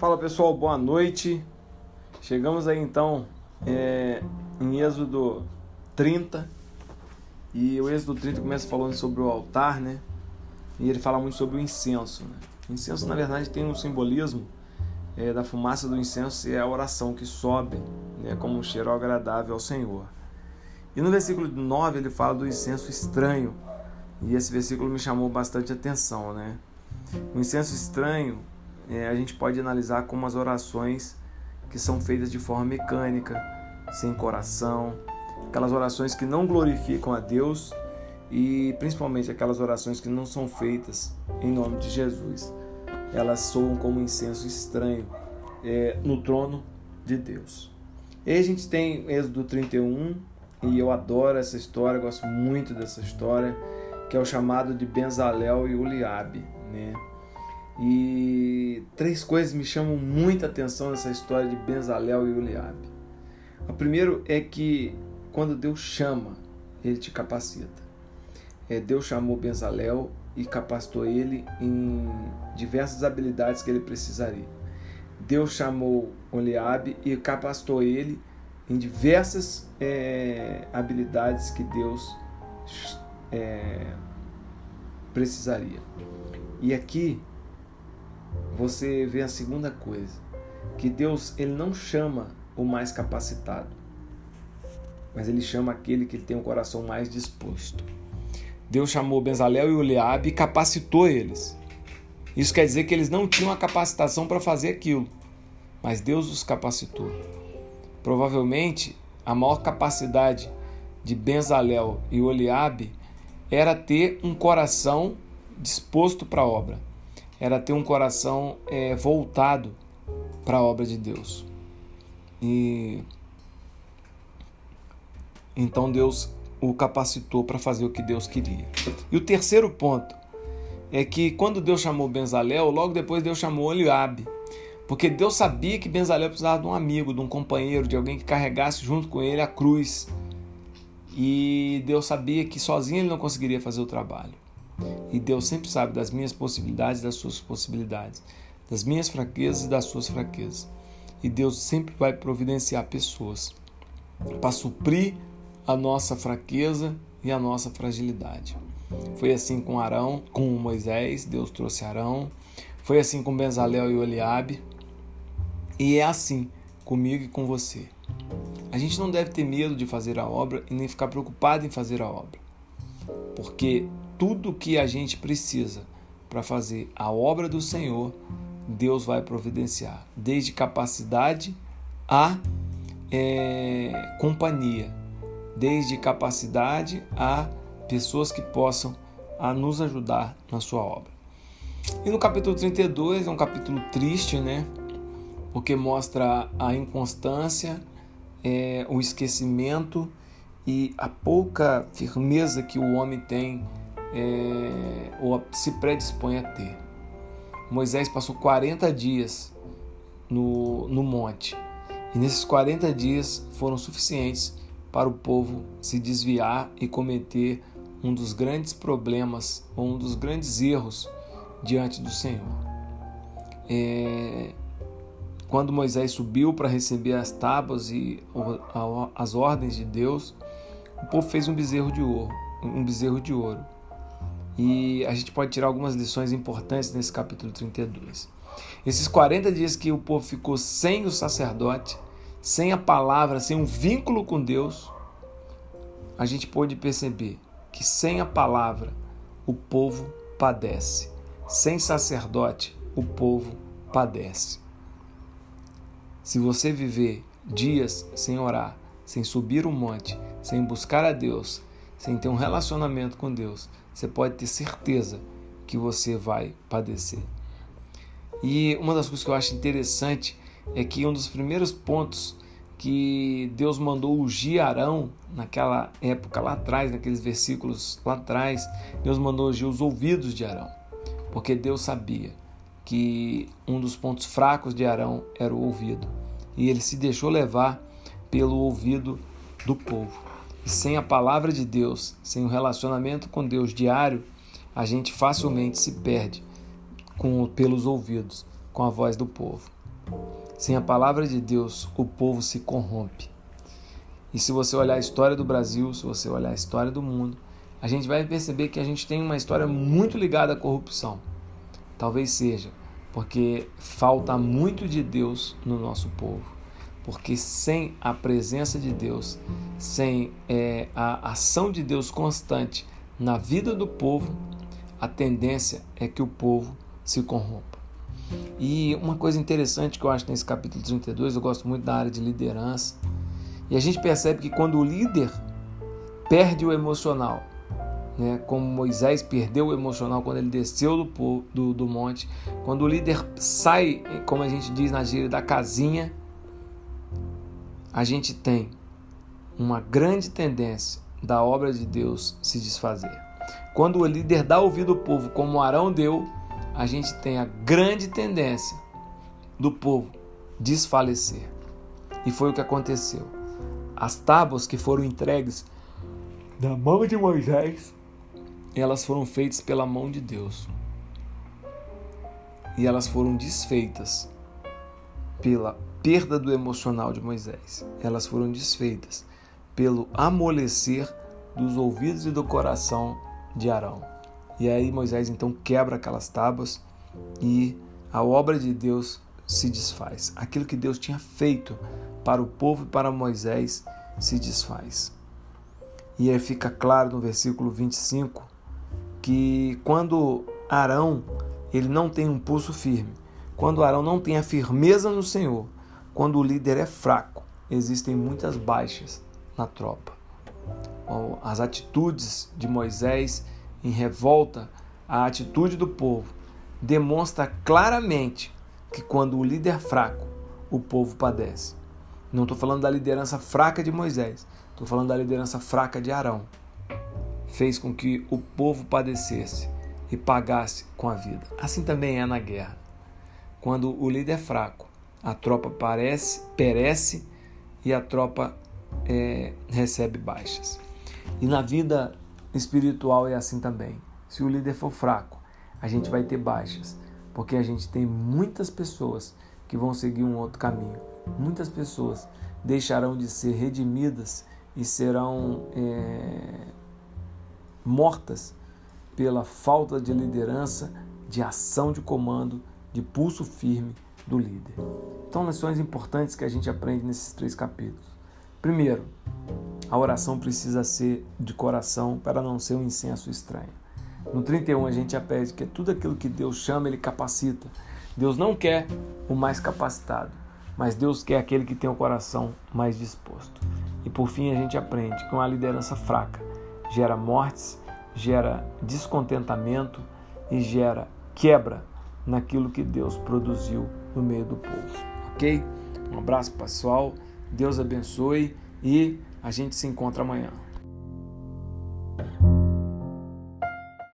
Fala pessoal, boa noite. Chegamos aí então é, em Êxodo 30 e o Êxodo 30 começa falando sobre o altar, né? E ele fala muito sobre o incenso. Né? O incenso, na verdade, tem um simbolismo é, da fumaça do incenso e é a oração que sobe né, como um cheiro agradável ao Senhor. E no versículo 9 ele fala do incenso estranho. E esse versículo me chamou bastante atenção, né? O incenso estranho é, a gente pode analisar como as orações que são feitas de forma mecânica, sem coração, aquelas orações que não glorificam a Deus e principalmente aquelas orações que não são feitas em nome de Jesus. Elas soam como incenso estranho é, no trono de Deus. E a gente tem Êxodo 31 e eu adoro essa história, gosto muito dessa história, que é o chamado de Benzalel e Uliabe, né? E três coisas me chamam muita atenção nessa história de Benzalel e Uliabe. O primeiro é que quando Deus chama, ele te capacita. É, Deus chamou Benzalel e capacitou ele em diversas habilidades que ele precisaria. Deus chamou Oliabe e capacitou ele em diversas é, habilidades que Deus é, precisaria. E aqui você vê a segunda coisa, que Deus ele não chama o mais capacitado, mas ele chama aquele que tem o coração mais disposto. Deus chamou Bezalel e Oliabe e capacitou eles. Isso quer dizer que eles não tinham a capacitação para fazer aquilo, mas Deus os capacitou. Provavelmente a maior capacidade de Bezalel e Oliabe era ter um coração disposto para a obra era ter um coração é, voltado para a obra de Deus. E então Deus o capacitou para fazer o que Deus queria. E o terceiro ponto é que quando Deus chamou Benzalel, logo depois Deus chamou Eliabe. Porque Deus sabia que Benzalel precisava de um amigo, de um companheiro, de alguém que carregasse junto com ele a cruz. E Deus sabia que sozinho ele não conseguiria fazer o trabalho. E Deus sempre sabe das minhas possibilidades e das suas possibilidades, das minhas fraquezas e das suas fraquezas. E Deus sempre vai providenciar pessoas para suprir a nossa fraqueza e a nossa fragilidade. Foi assim com Arão, com Moisés, Deus trouxe Arão. Foi assim com Bezalel e Oliabe. E é assim comigo e com você. A gente não deve ter medo de fazer a obra e nem ficar preocupado em fazer a obra. Porque tudo que a gente precisa para fazer a obra do Senhor, Deus vai providenciar, desde capacidade a é, companhia, desde capacidade a pessoas que possam a nos ajudar na sua obra. E no capítulo 32 é um capítulo triste, né? Porque mostra a inconstância, é, o esquecimento e a pouca firmeza que o homem tem é, ou se predispõe a ter. Moisés passou 40 dias no, no monte e nesses 40 dias foram suficientes para o povo se desviar e cometer um dos grandes problemas ou um dos grandes erros diante do Senhor. É, quando Moisés subiu para receber as tábuas e as ordens de Deus, o povo fez um bezerro de ouro, um bezerro de ouro. E a gente pode tirar algumas lições importantes nesse capítulo 32. Esses 40 dias que o povo ficou sem o sacerdote, sem a palavra, sem um vínculo com Deus, a gente pode perceber que sem a palavra o povo padece. Sem sacerdote, o povo padece. Se você viver dias sem orar, sem subir um monte, sem buscar a Deus, sem ter um relacionamento com Deus, você pode ter certeza que você vai padecer. E uma das coisas que eu acho interessante é que um dos primeiros pontos que Deus mandou ungir Arão naquela época lá atrás, naqueles versículos lá atrás, Deus mandou ungir os ouvidos de Arão, porque Deus sabia que um dos pontos fracos de Arão era o ouvido, e ele se deixou levar pelo ouvido do povo. E sem a palavra de Deus, sem o relacionamento com Deus diário, a gente facilmente se perde com, pelos ouvidos com a voz do povo. Sem a palavra de Deus, o povo se corrompe. E se você olhar a história do Brasil, se você olhar a história do mundo, a gente vai perceber que a gente tem uma história muito ligada à corrupção. Talvez seja porque falta muito de Deus no nosso povo. Porque sem a presença de Deus, sem é, a ação de Deus constante na vida do povo, a tendência é que o povo se corrompa. E uma coisa interessante que eu acho nesse capítulo 32, eu gosto muito da área de liderança, e a gente percebe que quando o líder perde o emocional, né, como Moisés perdeu o emocional quando ele desceu do, do, do monte, quando o líder sai, como a gente diz na gíria, da casinha, a gente tem uma grande tendência da obra de Deus se desfazer. Quando o líder dá ouvido ao povo, como Arão deu, a gente tem a grande tendência do povo desfalecer. E foi o que aconteceu. As tábuas que foram entregues da mão de Moisés, elas foram feitas pela mão de Deus. E elas foram desfeitas pela perda do emocional de Moisés. Elas foram desfeitas pelo amolecer dos ouvidos e do coração de Arão. E aí Moisés então quebra aquelas tábuas e a obra de Deus se desfaz. Aquilo que Deus tinha feito para o povo e para Moisés se desfaz. E aí fica claro no versículo 25 que quando Arão ele não tem um pulso firme, quando Arão não tem a firmeza no Senhor, quando o líder é fraco, existem muitas baixas na tropa. As atitudes de Moisés em revolta, a atitude do povo, demonstra claramente que quando o líder é fraco, o povo padece. Não estou falando da liderança fraca de Moisés, estou falando da liderança fraca de Arão. Fez com que o povo padecesse e pagasse com a vida. Assim também é na guerra. Quando o líder é fraco, a tropa parece, perece e a tropa é, recebe baixas. E na vida espiritual é assim também. Se o líder for fraco, a gente vai ter baixas, porque a gente tem muitas pessoas que vão seguir um outro caminho muitas pessoas deixarão de ser redimidas e serão é, mortas pela falta de liderança, de ação de comando, de pulso firme do líder. Então, lições importantes que a gente aprende nesses três capítulos. Primeiro, a oração precisa ser de coração para não ser um incenso estranho. No 31 a gente aprende que tudo aquilo que Deus chama, Ele capacita. Deus não quer o mais capacitado mas Deus quer aquele que tem o coração mais disposto. E por fim a gente aprende que uma liderança fraca gera mortes, gera descontentamento e gera quebra naquilo que Deus produziu no meio do povo. Ok? Um abraço pessoal, Deus abençoe e a gente se encontra amanhã.